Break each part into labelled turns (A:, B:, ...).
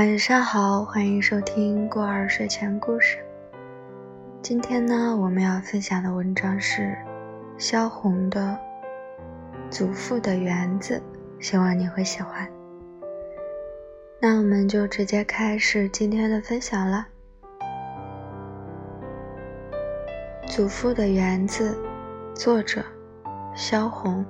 A: 晚上好，欢迎收听过儿睡前故事。今天呢，我们要分享的文章是萧红的《祖父的园子》，希望你会喜欢。那我们就直接开始今天的分享了。《祖父的园子》，作者萧红。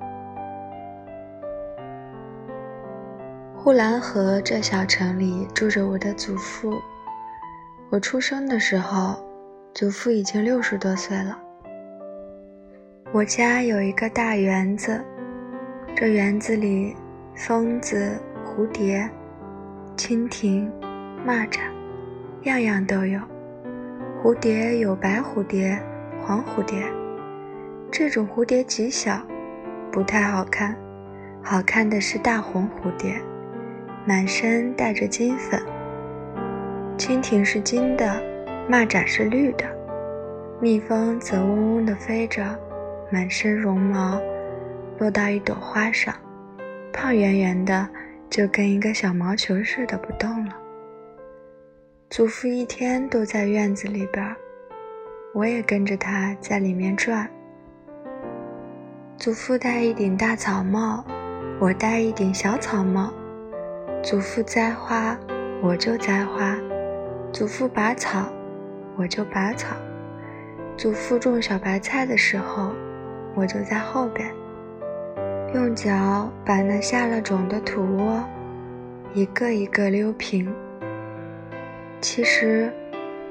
A: 呼兰河这小城里住着我的祖父。我出生的时候，祖父已经六十多岁了。我家有一个大园子，这园子里，蜂子、蝴蝶、蜻蜓、蚂蚱，样样都有。蝴蝶有白蝴蝶、黄蝴蝶，这种蝴蝶极小，不太好看，好看的是大红蝴蝶。满身带着金粉，蜻蜓是金的，蚂蚱是绿的，蜜蜂则嗡嗡地飞着，满身绒毛，落到一朵花上，胖圆圆的，就跟一个小毛球似的不动了。祖父一天都在院子里边，我也跟着他在里面转。祖父戴一顶大草帽，我戴一顶小草帽。祖父栽花，我就栽花；祖父拔草，我就拔草；祖父种小白菜的时候，我就在后边，用脚把那下了种的土窝一个一个溜平。其实，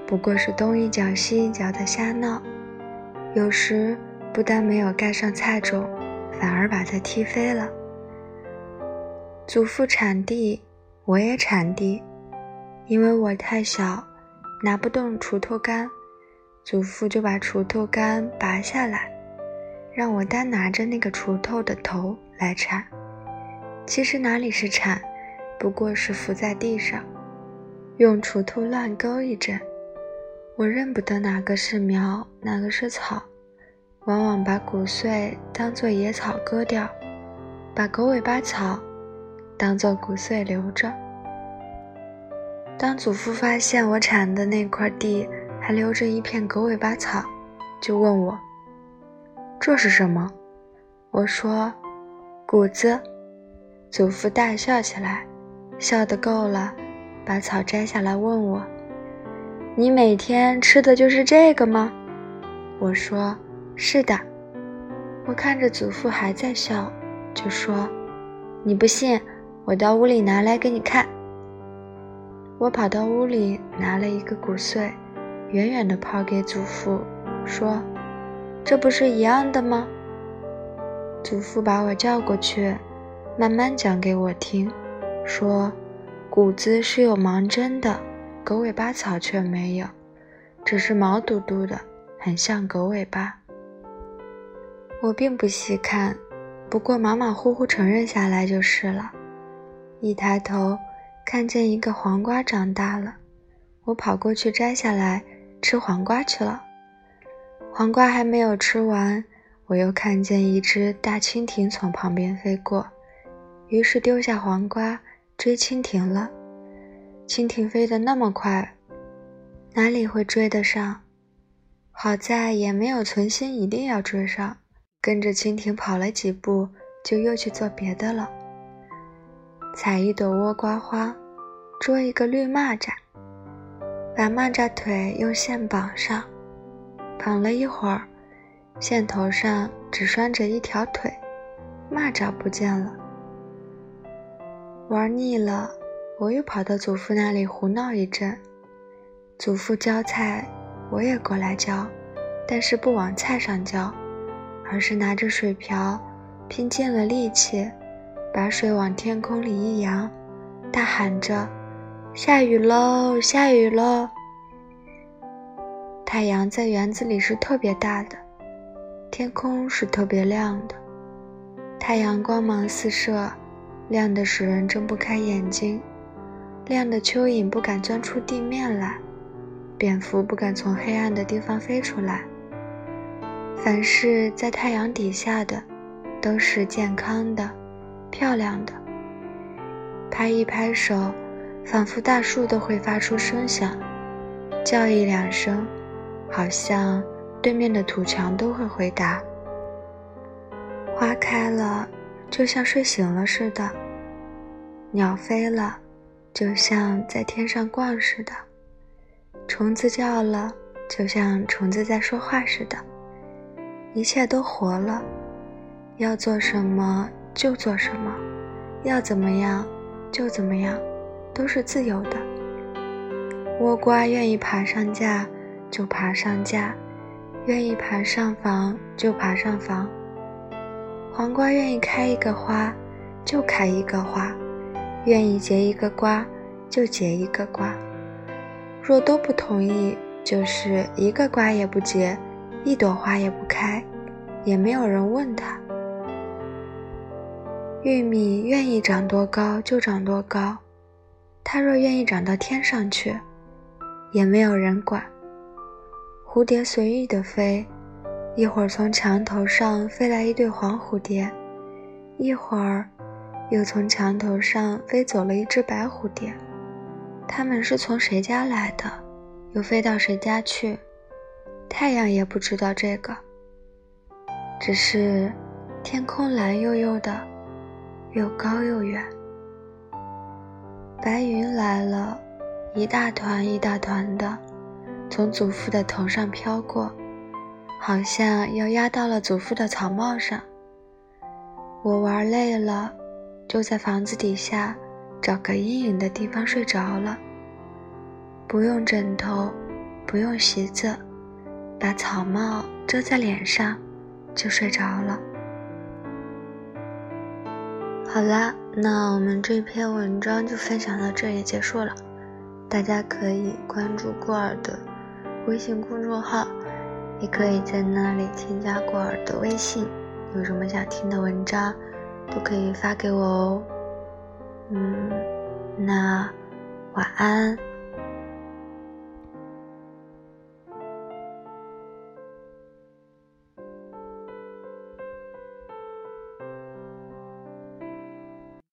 A: 不过是东一脚西一脚的瞎闹，有时不但没有盖上菜种，反而把它踢飞了。祖父铲地，我也铲地，因为我太小，拿不动锄头杆，祖父就把锄头杆拔下来，让我单拿着那个锄头的头来铲。其实哪里是铲，不过是伏在地上，用锄头乱勾一阵。我认不得哪个是苗，哪个是草，往往把谷穗当做野草割掉，把狗尾巴草。当做谷穗留着。当祖父发现我铲的那块地还留着一片狗尾巴草，就问我：“这是什么？”我说：“谷子。”祖父大笑起来，笑得够了，把草摘下来问我：“你每天吃的就是这个吗？”我说：“是的。”我看着祖父还在笑，就说：“你不信？”我到屋里拿来给你看。我跑到屋里拿了一个谷穗，远远地抛给祖父，说：“这不是一样的吗？”祖父把我叫过去，慢慢讲给我听，说：“谷子是有芒针的，狗尾巴草却没有，只是毛嘟嘟的，很像狗尾巴。”我并不细看，不过马马虎虎承认下来就是了。一抬头，看见一个黄瓜长大了，我跑过去摘下来吃黄瓜去了。黄瓜还没有吃完，我又看见一只大蜻蜓从旁边飞过，于是丢下黄瓜追蜻蜓了。蜻蜓飞得那么快，哪里会追得上？好在也没有存心一定要追上，跟着蜻蜓跑了几步，就又去做别的了。采一朵倭瓜花，捉一个绿蚂蚱，把蚂蚱腿用线绑上，绑了一会儿，线头上只拴着一条腿，蚂蚱不见了。玩腻了，我又跑到祖父那里胡闹一阵。祖父浇菜，我也过来浇，但是不往菜上浇，而是拿着水瓢，拼尽了力气。把水往天空里一扬，大喊着：“下雨喽，下雨喽！”太阳在园子里是特别大的，天空是特别亮的。太阳光芒四射，亮得使人睁不开眼睛，亮的蚯蚓不敢钻出地面来，蝙蝠不敢从黑暗的地方飞出来。凡是在太阳底下的，都是健康的。漂亮的，拍一拍手，仿佛大树都会发出声响，叫一两声，好像对面的土墙都会回答。花开了，就像睡醒了似的；鸟飞了，就像在天上逛似的；虫子叫了，就像虫子在说话似的。一切都活了，要做什么就做什么，要怎么样就怎么样，都是自由的。倭瓜愿意爬上架就爬上架，愿意爬上房就爬上房。黄瓜愿意开一个花就开一个花，愿意结一个瓜就结一个瓜。若都不同意，就是一个瓜也不结。一朵花也不开，也没有人问他。玉米愿意长多高就长多高，它若愿意长到天上去，也没有人管。蝴蝶随意的飞，一会儿从墙头上飞来一对黄蝴蝶，一会儿又从墙头上飞走了一只白蝴蝶。它们是从谁家来的，又飞到谁家去？太阳也不知道这个，只是天空蓝悠悠的，又高又远。白云来了，一大团一大团的，从祖父的头上飘过，好像要压到了祖父的草帽上。我玩累了，就在房子底下找个阴影的地方睡着了，不用枕头，不用席子。把草帽遮在脸上，就睡着了。好啦，那我们这篇文章就分享到这里结束了。大家可以关注过儿的微信公众号，也可以在那里添加过儿的微信。有什么想听的文章，都可以发给我哦。嗯，那晚安。